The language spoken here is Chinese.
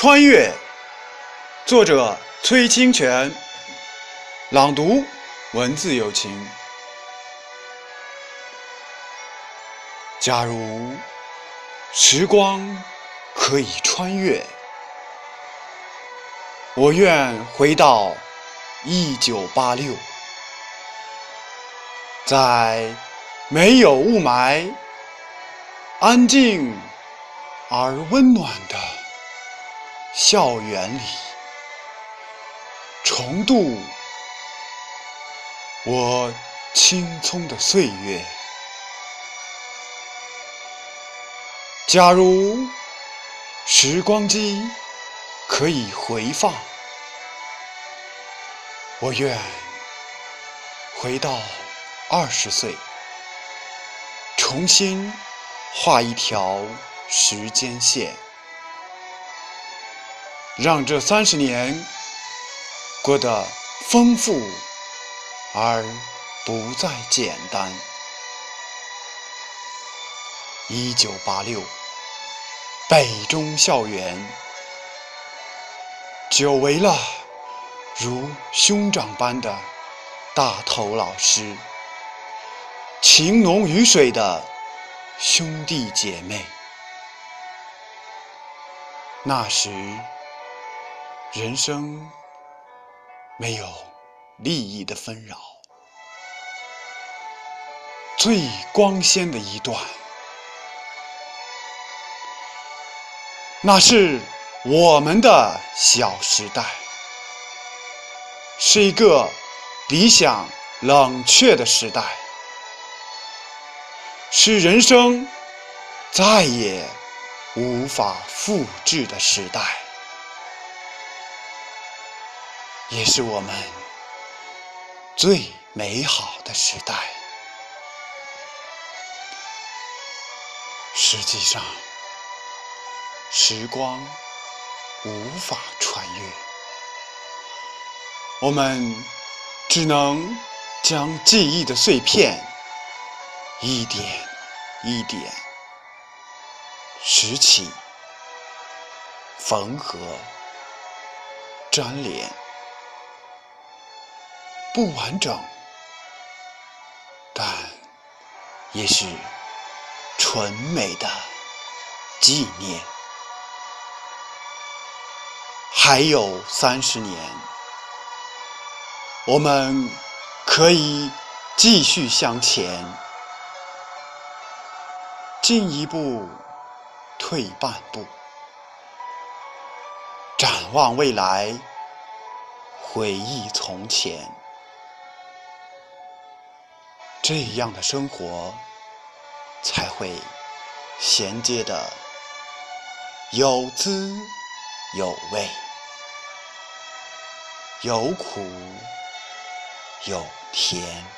穿越，作者崔清泉，朗读文字有情。假如时光可以穿越，我愿回到一九八六，在没有雾霾、安静而温暖的校园里，重度我青葱的岁月。假如时光机可以回放，我愿回到二十岁，重新画一条时间线，让这三十年过得丰富而不再简单。一九八六。北中校园，久违了如兄长般的大头老师，情浓于水的兄弟姐妹。那时，人生没有利益的纷扰，最光鲜的一段。那是我们的小时代，是一个理想冷却的时代，是人生再也无法复制的时代，也是我们最美好的时代。实际上。时光无法穿越，我们只能将记忆的碎片一点一点拾起、缝合、粘连，不完整，但也是纯美的纪念。还有三十年，我们可以继续向前，进一步，退半步，展望未来，回忆从前，这样的生活才会衔接的有滋有味。有苦有甜。